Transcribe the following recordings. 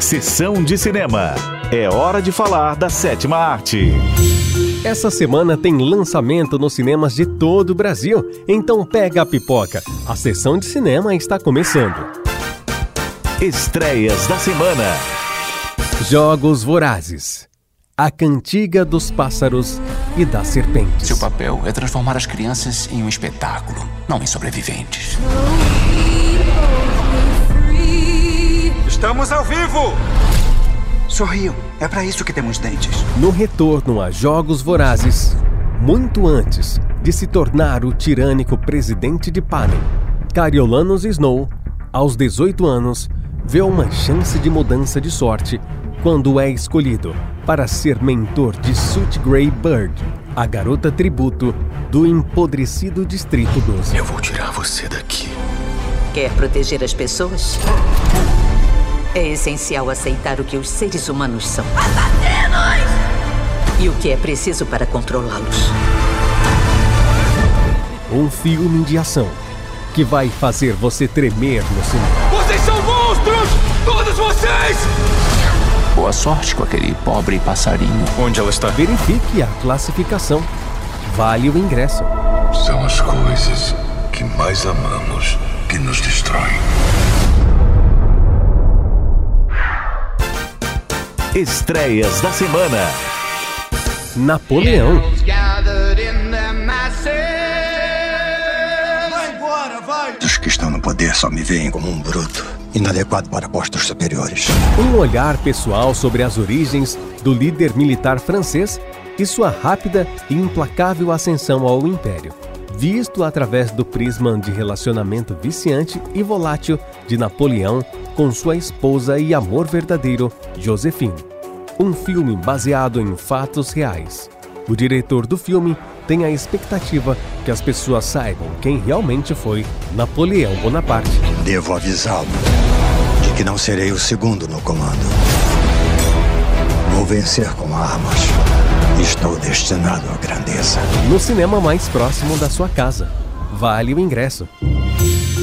Sessão de cinema. É hora de falar da sétima arte. Essa semana tem lançamento nos cinemas de todo o Brasil, então pega a pipoca. A sessão de cinema está começando. Estreias da semana. Jogos Vorazes. A Cantiga dos Pássaros e das Serpentes. Seu papel é transformar as crianças em um espetáculo, não em sobreviventes. Estamos ao vivo! Sorriam. É para isso que temos dentes. No retorno a Jogos Vorazes, muito antes de se tornar o tirânico presidente de Panem, Cariolanos Snow, aos 18 anos, vê uma chance de mudança de sorte quando é escolhido para ser mentor de Suit Grey Bird, a garota tributo do empodrecido Distrito 12. Eu vou tirar você daqui. Quer proteger as pessoas? É essencial aceitar o que os seres humanos são. Assassinos! E o que é preciso para controlá-los. Um filme de ação que vai fazer você tremer no cinema. Vocês são monstros! Todos vocês! Boa sorte com aquele pobre passarinho. Onde ela está? Verifique a classificação. Vale o ingresso. São as coisas que mais amamos Estreias da semana. Napoleão. Os que estão no poder só me veem como um bruto, inadequado para postos superiores. Um olhar pessoal sobre as origens do líder militar francês e sua rápida e implacável ascensão ao império, visto através do prisma de relacionamento viciante e volátil de Napoleão com sua esposa e amor verdadeiro, Josephine. Um filme baseado em fatos reais. O diretor do filme tem a expectativa que as pessoas saibam quem realmente foi Napoleão Bonaparte. Devo avisá-lo de que não serei o segundo no comando. Vou vencer com armas. Estou destinado à grandeza. No cinema mais próximo da sua casa. Vale o ingresso.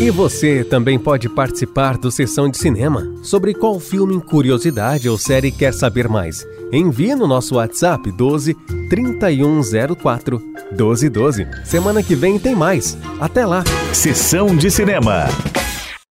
E você também pode participar do Sessão de Cinema. Sobre qual filme, curiosidade ou série quer saber mais? Envie no nosso WhatsApp 12 3104 1212. Semana que vem tem mais. Até lá! Sessão de cinema.